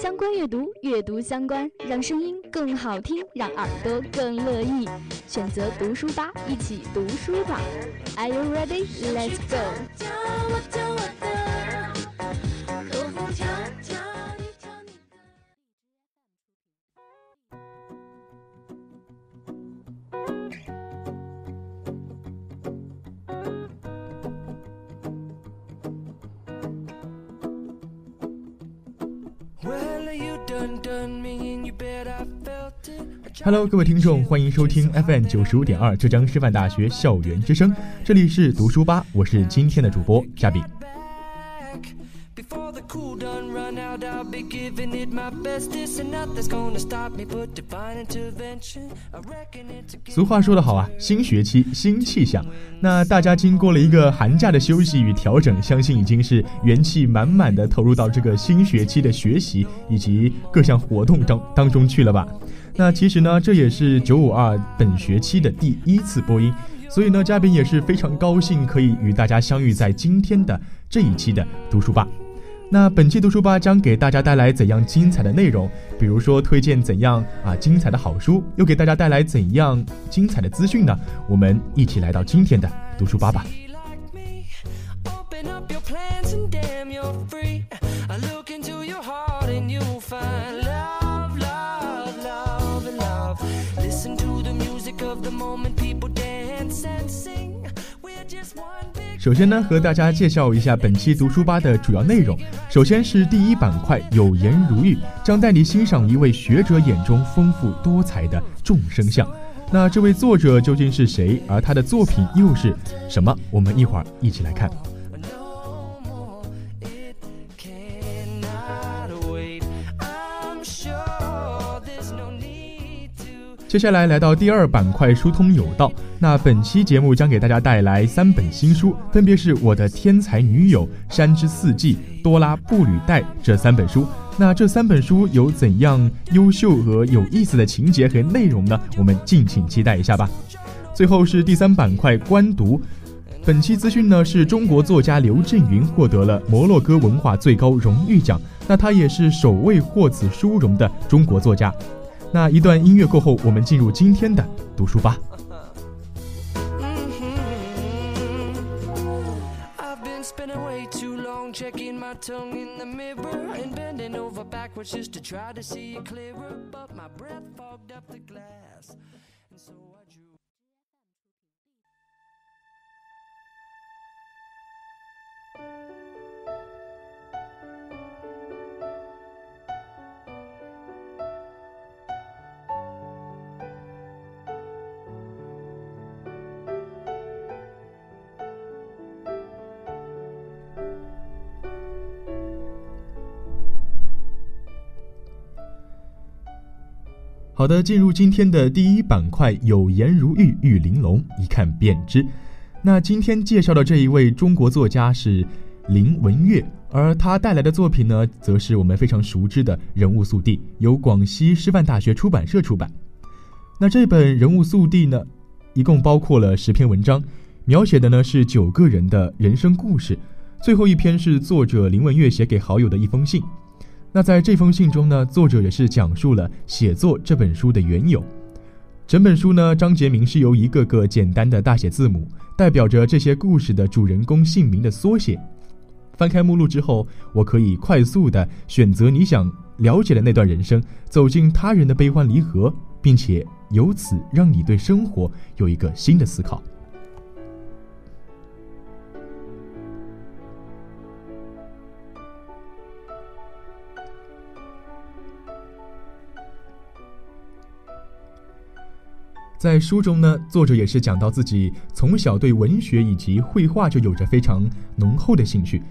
相关阅读，阅读相关，让声音更好听，让耳朵更乐意。选择读书吧，一起读书吧。Are you ready? Let's go. Hello，，各位听众，欢迎收听 FM 九十五点二浙江师范大学校园之声，这里是读书吧，我是今天的主播嘉宾。俗话说得好啊，新学期新气象。那大家经过了一个寒假的休息与调整，相信已经是元气满满的投入到这个新学期的学习以及各项活动当当中去了吧？那其实呢，这也是九五二本学期的第一次播音，所以呢，嘉宾也是非常高兴可以与大家相遇在今天的这一期的读书吧。那本期读书吧将给大家带来怎样精彩的内容？比如说推荐怎样啊精彩的好书，又给大家带来怎样精彩的资讯呢？我们一起来到今天的读书吧吧。首先呢，和大家介绍一下本期读书吧的主要内容。首先是第一板块“有颜如玉”，将带你欣赏一位学者眼中丰富多彩的众生相。那这位作者究竟是谁？而他的作品又是什么？我们一会儿一起来看。接下来来到第二板块“疏通有道”。那本期节目将给大家带来三本新书，分别是我的天才女友、山之四季、多拉布吕带这三本书。那这三本书有怎样优秀和有意思的情节和内容呢？我们敬请期待一下吧。最后是第三板块“观读”。本期资讯呢是中国作家刘震云获得了摩洛哥文化最高荣誉奖，那他也是首位获此殊荣的中国作家。那一段音乐过后，我们进入今天的读书吧。好的，进入今天的第一板块，有颜如玉，玉玲珑，一看便知。那今天介绍的这一位中国作家是林文月，而他带来的作品呢，则是我们非常熟知的人物速递，由广西师范大学出版社出版。那这本人物速递呢，一共包括了十篇文章，描写的呢是九个人的人生故事，最后一篇是作者林文月写给好友的一封信。那在这封信中呢，作者也是讲述了写作这本书的缘由。整本书呢，章节名是由一个个简单的大写字母，代表着这些故事的主人公姓名的缩写。翻开目录之后，我可以快速的选择你想了解的那段人生，走进他人的悲欢离合，并且由此让你对生活有一个新的思考。在书中呢，作者也是讲到自己从小对文学以及绘画就有着非常浓厚的兴趣，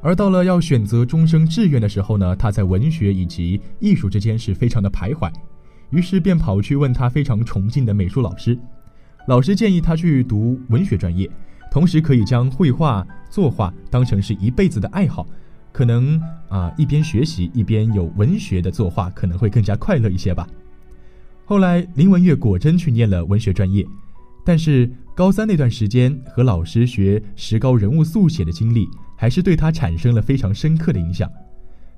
而到了要选择终生志愿的时候呢，他在文学以及艺术之间是非常的徘徊，于是便跑去问他非常崇敬的美术老师。老师建议他去读文学专业，同时可以将绘画、作画当成是一辈子的爱好，可能啊一边学习一边有文学的作画，可能会更加快乐一些吧。后来林文月果真去念了文学专业，但是高三那段时间和老师学石膏人物速写的经历，还是对他产生了非常深刻的影响。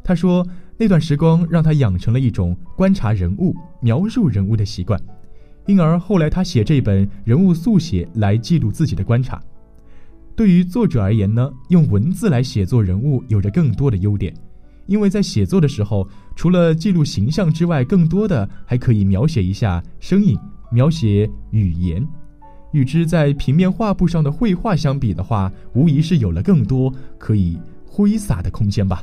他说，那段时光让他养成了一种观察人物、描述人物的习惯，因而后来他写这本人物速写来记录自己的观察。对于作者而言呢，用文字来写作人物有着更多的优点，因为在写作的时候，除了记录形象之外，更多的还可以描写一下声音，描写语言。与之在平面画布上的绘画相比的话，无疑是有了更多可以挥洒的空间吧。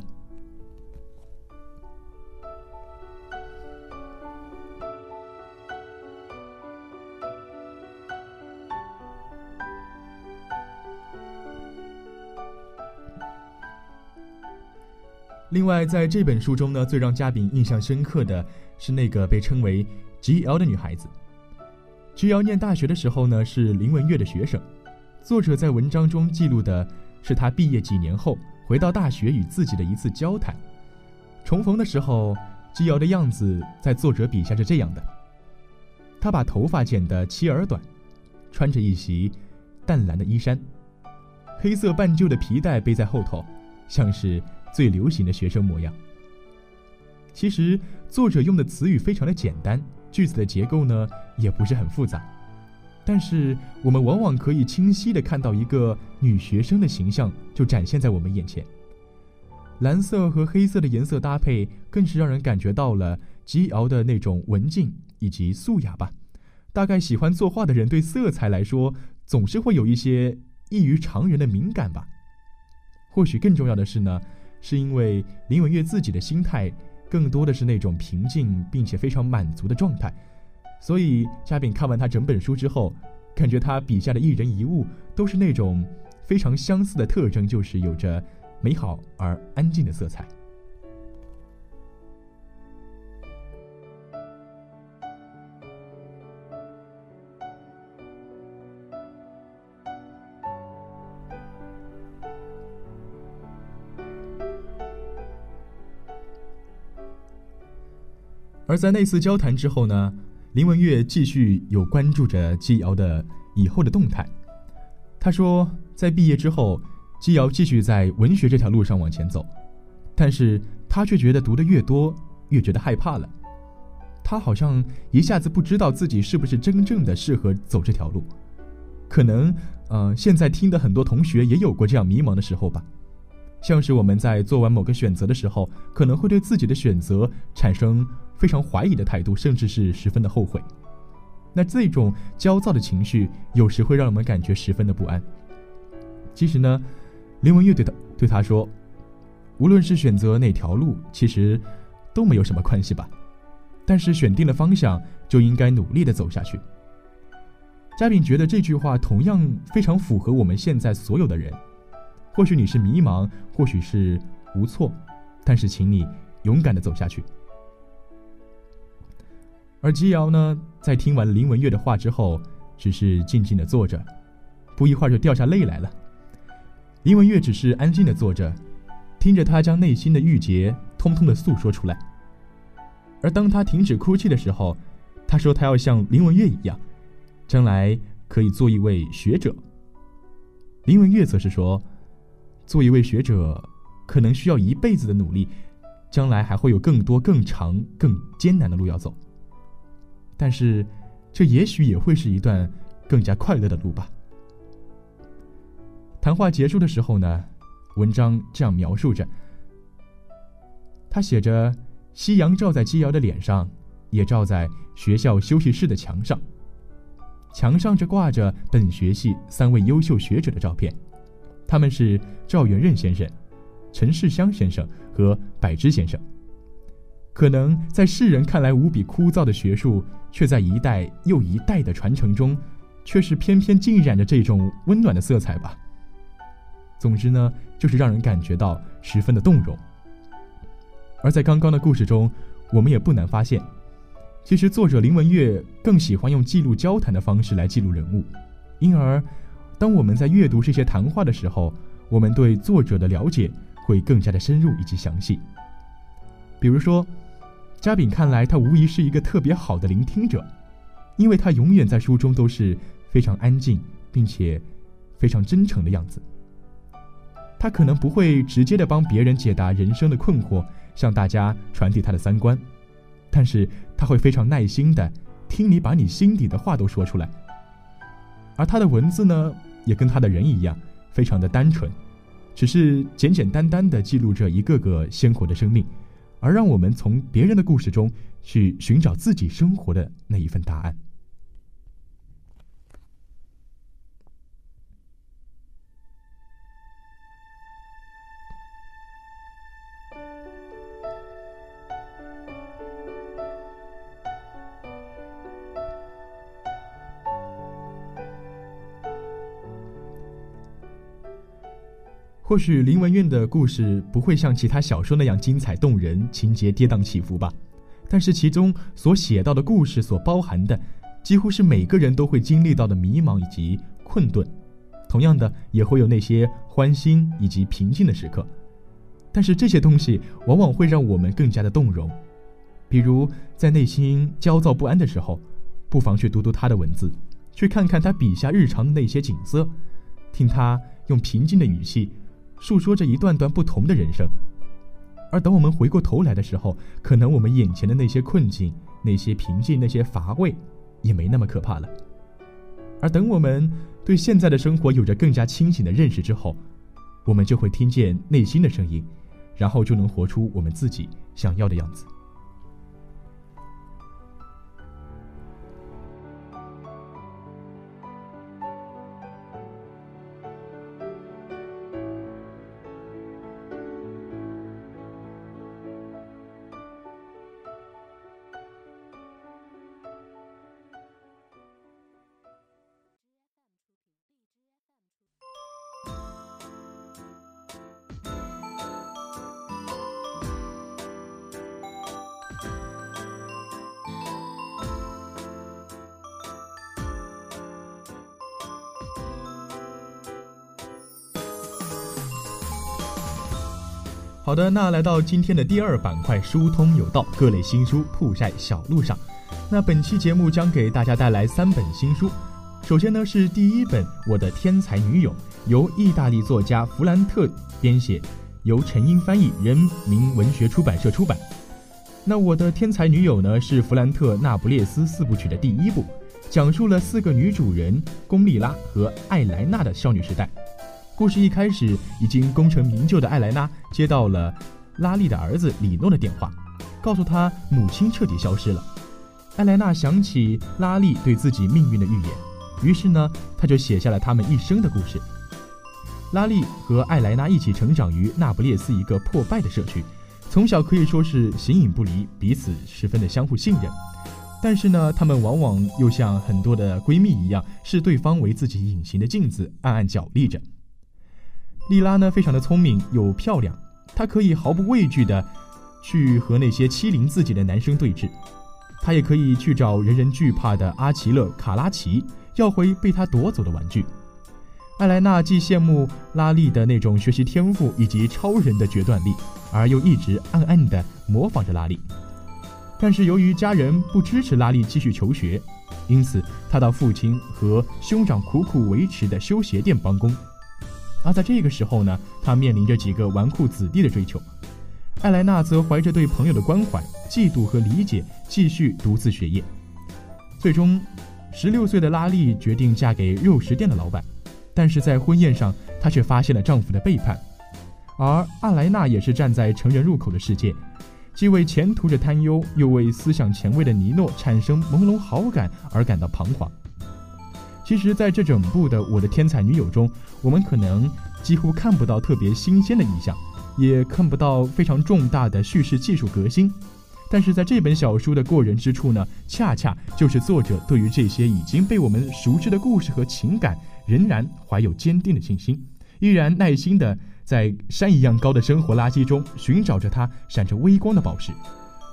另外，在这本书中呢，最让嘉宾印象深刻的是那个被称为 G.L 的女孩子。G.L 念大学的时候呢，是林文月的学生。作者在文章中记录的是他毕业几年后回到大学与自己的一次交谈。重逢的时候，G.L 的样子在作者笔下是这样的：他把头发剪得齐耳短，穿着一袭淡蓝的衣衫，黑色半旧的皮带背在后头，像是。最流行的学生模样。其实作者用的词语非常的简单，句子的结构呢也不是很复杂，但是我们往往可以清晰的看到一个女学生的形象就展现在我们眼前。蓝色和黑色的颜色搭配，更是让人感觉到了吉瑶的那种文静以及素雅吧。大概喜欢作画的人对色彩来说，总是会有一些异于常人的敏感吧。或许更重要的是呢。是因为林文月自己的心态更多的是那种平静并且非常满足的状态，所以嘉宾看完他整本书之后，感觉他笔下的一人一物都是那种非常相似的特征，就是有着美好而安静的色彩。而在那次交谈之后呢，林文月继续有关注着季瑶的以后的动态。他说，在毕业之后，季瑶继续在文学这条路上往前走，但是他却觉得读的越多，越觉得害怕了。他好像一下子不知道自己是不是真正的适合走这条路。可能，呃，现在听的很多同学也有过这样迷茫的时候吧。像是我们在做完某个选择的时候，可能会对自己的选择产生。非常怀疑的态度，甚至是十分的后悔。那这种焦躁的情绪，有时会让我们感觉十分的不安。其实呢，林文月对他对他说：“无论是选择哪条路，其实都没有什么关系吧。但是选定了方向，就应该努力的走下去。”嘉宾觉得这句话同样非常符合我们现在所有的人。或许你是迷茫，或许是无措，但是请你勇敢的走下去。而姬瑶呢，在听完林文月的话之后，只是静静的坐着，不一会儿就掉下泪来了。林文月只是安静的坐着，听着他将内心的郁结通通的诉说出来。而当他停止哭泣的时候，他说他要像林文月一样，将来可以做一位学者。林文月则是说，做一位学者，可能需要一辈子的努力，将来还会有更多、更长、更艰难的路要走。但是，这也许也会是一段更加快乐的路吧。谈话结束的时候呢，文章这样描述着：他写着，夕阳照在姬瑶的脸上，也照在学校休息室的墙上。墙上这挂着本学系三位优秀学者的照片，他们是赵元任先生、陈世香先生和柏芝先生。可能在世人看来无比枯燥的学术，却在一代又一代的传承中，却是偏偏浸染着这种温暖的色彩吧。总之呢，就是让人感觉到十分的动容。而在刚刚的故事中，我们也不难发现，其实，作者林文月更喜欢用记录交谈的方式来记录人物，因而，当我们在阅读这些谈话的时候，我们对作者的了解会更加的深入以及详细。比如说，嘉炳看来他无疑是一个特别好的聆听者，因为他永远在书中都是非常安静，并且非常真诚的样子。他可能不会直接的帮别人解答人生的困惑，向大家传递他的三观。但是他会非常耐心的听你把你心底的话都说出来，而他的文字呢，也跟他的人一样，非常的单纯，只是简简单单的记录着一个个鲜活的生命，而让我们从别人的故事中去寻找自己生活的那一份答案。或许林文苑的故事不会像其他小说那样精彩动人，情节跌宕起伏吧，但是其中所写到的故事所包含的，几乎是每个人都会经历到的迷茫以及困顿，同样的也会有那些欢欣以及平静的时刻，但是这些东西往往会让我们更加的动容，比如在内心焦躁不安的时候，不妨去读读他的文字，去看看他笔下日常的那些景色，听他用平静的语气。诉说着一段段不同的人生，而等我们回过头来的时候，可能我们眼前的那些困境、那些平静、那些乏味，也没那么可怕了。而等我们对现在的生活有着更加清醒的认识之后，我们就会听见内心的声音，然后就能活出我们自己想要的样子。好的，那来到今天的第二板块，疏通有道，各类新书铺晒小路上。那本期节目将给大家带来三本新书。首先呢是第一本《我的天才女友》，由意大利作家弗兰特编写，由陈英翻译，人民文学出版社出版。那《我的天才女友》呢是弗兰特那不列斯四部曲的第一部，讲述了四个女主人龚丽拉和艾莱娜的少女时代。故事一开始，已经功成名就的艾莱娜接到了拉利的儿子里诺的电话，告诉他母亲彻底消失了。艾莱娜想起拉利对自己命运的预言，于是呢，他就写下了他们一生的故事。拉利和艾莱娜一起成长于那不列斯一个破败的社区，从小可以说是形影不离，彼此十分的相互信任。但是呢，他们往往又像很多的闺蜜一样，视对方为自己隐形的镜子，暗暗角力着。莉拉呢，非常的聪明又漂亮，她可以毫不畏惧的去和那些欺凌自己的男生对峙，她也可以去找人人惧怕的阿奇勒·卡拉奇要回被他夺走的玩具。艾莱娜既羡慕拉力的那种学习天赋以及超人的决断力，而又一直暗暗的模仿着拉力。但是由于家人不支持拉力继续求学，因此他到父亲和兄长苦苦维持的修鞋店帮工。而在这个时候呢，他面临着几个纨绔子弟的追求，艾莱娜则怀着对朋友的关怀、嫉妒和理解，继续独自学业。最终，十六岁的拉丽决定嫁给肉食店的老板，但是在婚宴上，她却发现了丈夫的背叛。而阿莱娜也是站在成人入口的世界，既为前途着担忧，又为思想前卫的尼诺产生朦胧好感而感到彷徨。其实，在这整部的《我的天才女友》中，我们可能几乎看不到特别新鲜的意象，也看不到非常重大的叙事技术革新。但是，在这本小书的过人之处呢，恰恰就是作者对于这些已经被我们熟知的故事和情感，仍然怀有坚定的信心，依然耐心的在山一样高的生活垃圾中寻找着它闪着微光的宝石。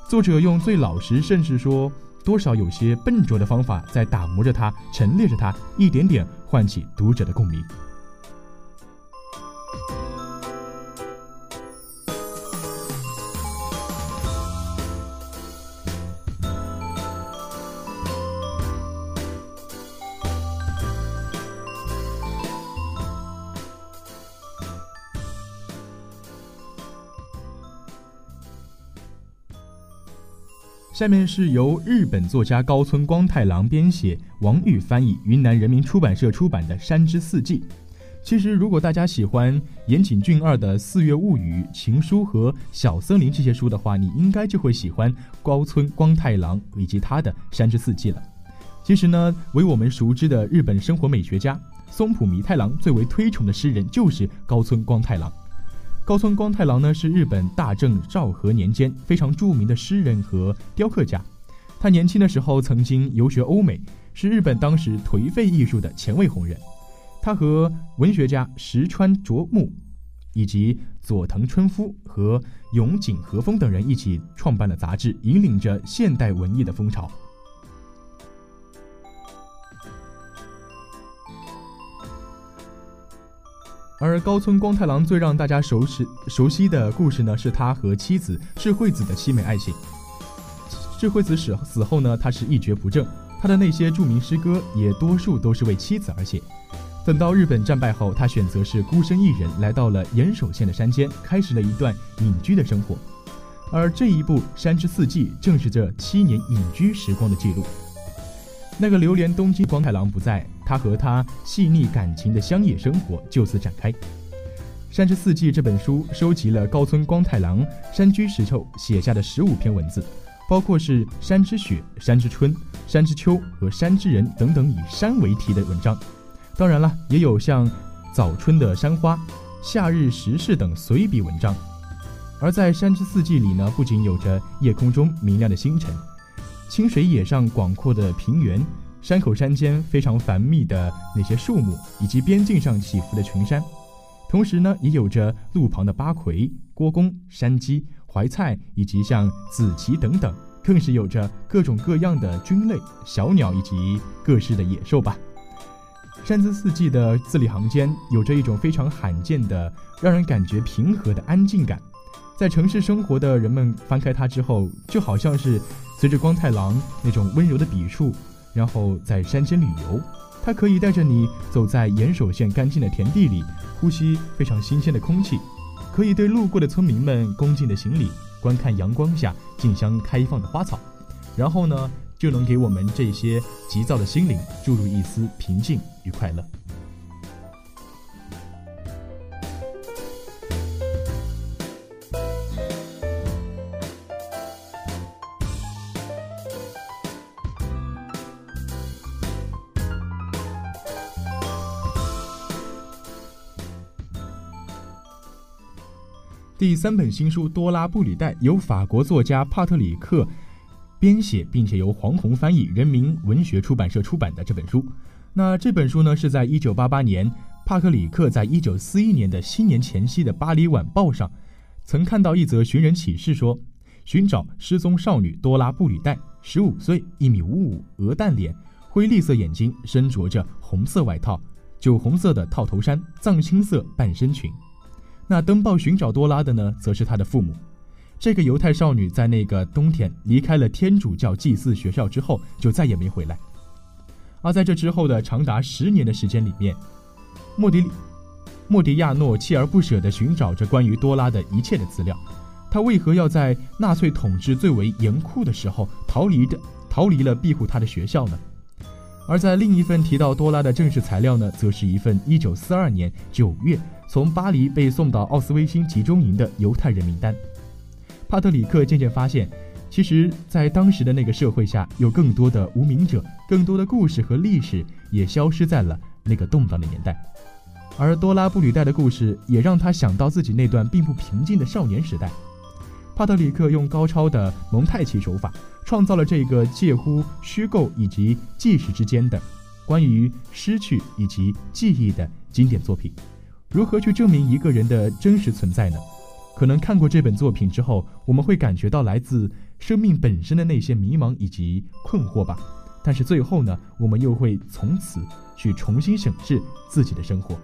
作者用最老实，甚至说多少有些笨拙的方法在打磨着它，陈列着它，一点点唤起读者的共鸣。下面是由日本作家高村光太郎编写、王玉翻译、云南人民出版社出版的《山之四季》。其实，如果大家喜欢岩井俊二的《四月物语》《情书》和《小森林》这些书的话，你应该就会喜欢高村光太郎以及他的《山之四季》了。其实呢，为我们熟知的日本生活美学家松浦弥太郎最为推崇的诗人就是高村光太郎。高村光太郎呢，是日本大正昭和年间非常著名的诗人和雕刻家。他年轻的时候曾经游学欧美，是日本当时颓废艺术的前卫红人。他和文学家石川啄木，以及佐藤春夫和永井和风等人一起创办了杂志，引领着现代文艺的风潮。而高村光太郎最让大家熟悉熟悉的故事呢，是他和妻子智慧子的凄美爱情。智慧子死死后呢，他是一蹶不振，他的那些著名诗歌也多数都是为妻子而写。等到日本战败后，他选择是孤身一人来到了岩手县的山间，开始了一段隐居的生活。而这一部《山之四季》正是这七年隐居时光的记录。那个流连东京光太郎不在。他和他细腻感情的乡野生活就此展开。《山之四季》这本书收集了高村光太郎山居时候写下的十五篇文字，包括是山之雪、山之春、山之秋和山之人等等以山为题的文章。当然了，也有像早春的山花、夏日时事等随笔文章。而在《山之四季》里呢，不仅有着夜空中明亮的星辰，清水野上广阔的平原。山口山间非常繁密的那些树木，以及边境上起伏的群山，同时呢，也有着路旁的八魁、郭公、山鸡、怀菜，以及像紫旗等等，更是有着各种各样的菌类、小鸟以及各式的野兽吧。山姿四季的字里行间，有着一种非常罕见的，让人感觉平和的安静感。在城市生活的人们翻开它之后，就好像是随着光太郎那种温柔的笔触。然后在山间旅游，它可以带着你走在岩手县干净的田地里，呼吸非常新鲜的空气；可以对路过的村民们恭敬的行礼，观看阳光下竞相开放的花草。然后呢，就能给我们这些急躁的心灵注入一丝平静与快乐。第三本新书《多拉布里代》由法国作家帕特里克编写，并且由黄宏翻译，人民文学出版社出版的这本书。那这本书呢，是在一九八八年，帕特里克在一九四一年的新年前夕的《巴黎晚报》上，曾看到一则寻人启事，说寻找失踪少女多拉布里代，十五岁，一米五五，鹅蛋脸，灰绿色眼睛，身着着红色外套，酒红色的套头衫，藏青色半身裙。那登报寻找多拉的呢，则是他的父母。这个犹太少女在那个冬天离开了天主教祭祀学校之后，就再也没回来。而在这之后的长达十年的时间里面，莫迪莫迪亚诺锲而不舍地寻找着关于多拉的一切的资料。他为何要在纳粹统治最为严酷的时候逃离的逃离了庇护他的学校呢？而在另一份提到多拉的正式材料呢，则是一份1942年9月。从巴黎被送到奥斯威辛集中营的犹太人名单，帕特里克渐渐发现，其实，在当时的那个社会下，有更多的无名者，更多的故事和历史也消失在了那个动荡的年代。而多拉布吕代的故事，也让他想到自己那段并不平静的少年时代。帕特里克用高超的蒙太奇手法，创造了这个介乎虚构以及纪实之间的关于失去以及记忆的经典作品。如何去证明一个人的真实存在呢？可能看过这本作品之后，我们会感觉到来自生命本身的那些迷茫以及困惑吧。但是最后呢，我们又会从此去重新审视自己的生活。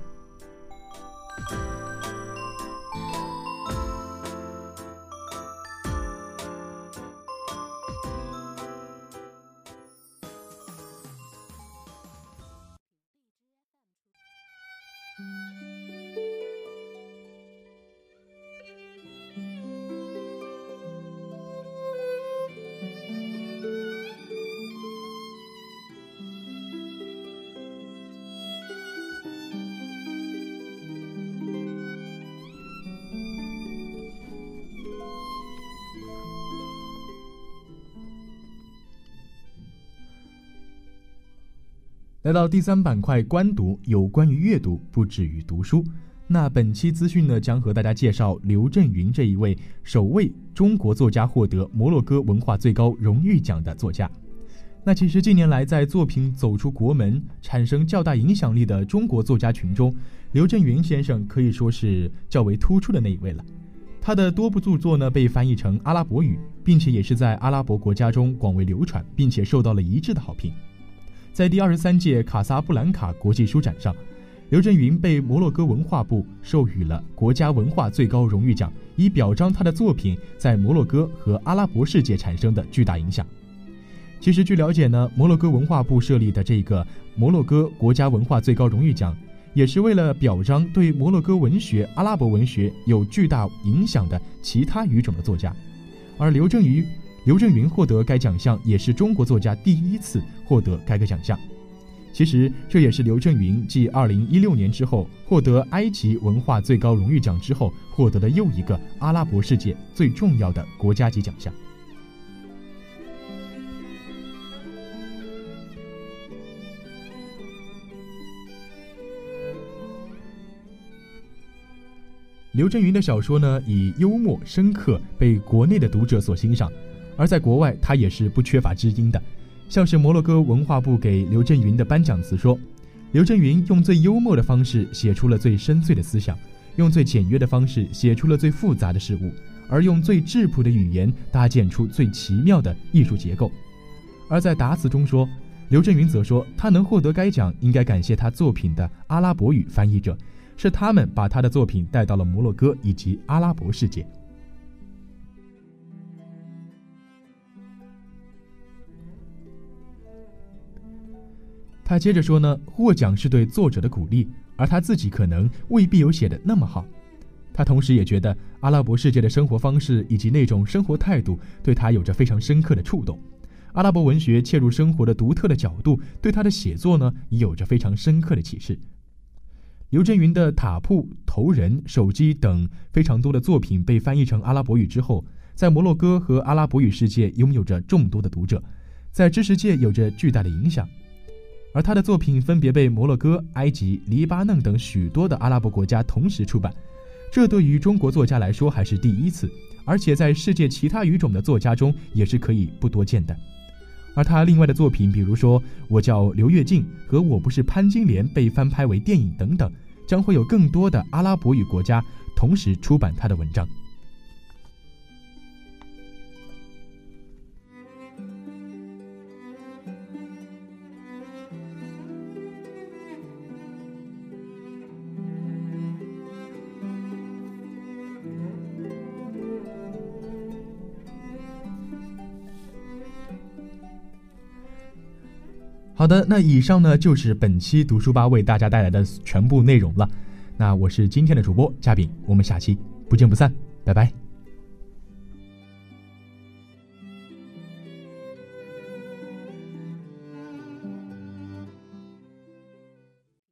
来到第三板块，观读有关于阅读，不止于读书。那本期资讯呢，将和大家介绍刘震云这一位首位中国作家获得摩洛哥文化最高荣誉奖的作家。那其实近年来，在作品走出国门、产生较大影响力的中国作家群中，刘震云先生可以说是较为突出的那一位了。他的多部著作呢，被翻译成阿拉伯语，并且也是在阿拉伯国家中广为流传，并且受到了一致的好评。在第二十三届卡萨布兰卡国际书展上，刘震云被摩洛哥文化部授予了国家文化最高荣誉奖，以表彰他的作品在摩洛哥和阿拉伯世界产生的巨大影响。其实，据了解呢，摩洛哥文化部设立的这个摩洛哥国家文化最高荣誉奖，也是为了表彰对摩洛哥文学、阿拉伯文学有巨大影响的其他语种的作家，而刘震云。刘震云获得该奖项，也是中国作家第一次获得该个奖项。其实，这也是刘震云继2016年之后获得埃及文化最高荣誉奖之后，获得的又一个阿拉伯世界最重要的国家级奖项。刘震云的小说呢，以幽默深刻被国内的读者所欣赏。而在国外，他也是不缺乏知音的，像是摩洛哥文化部给刘震云的颁奖词说：“刘震云用最幽默的方式写出了最深邃的思想，用最简约的方式写出了最复杂的事物，而用最质朴的语言搭建出最奇妙的艺术结构。”而在答词中说，刘震云则说：“他能获得该奖，应该感谢他作品的阿拉伯语翻译者，是他们把他的作品带到了摩洛哥以及阿拉伯世界。”他接着说呢，获奖是对作者的鼓励，而他自己可能未必有写的那么好。他同时也觉得阿拉伯世界的生活方式以及那种生活态度对他有着非常深刻的触动。阿拉伯文学切入生活的独特的角度对他的写作呢，也有着非常深刻的启示。刘震云的《塔铺》《头人》《手机》等非常多的作品被翻译成阿拉伯语之后，在摩洛哥和阿拉伯语世界拥有着众多的读者，在知识界有着巨大的影响。而他的作品分别被摩洛哥、埃及、黎巴嫩等许多的阿拉伯国家同时出版，这对于中国作家来说还是第一次，而且在世界其他语种的作家中也是可以不多见的。而他另外的作品，比如说《我叫刘跃进》和《我不是潘金莲》被翻拍为电影等等，将会有更多的阿拉伯语国家同时出版他的文章。好的，那以上呢就是本期读书吧为大家带来的全部内容了。那我是今天的主播嘉宾，我们下期不见不散，拜拜。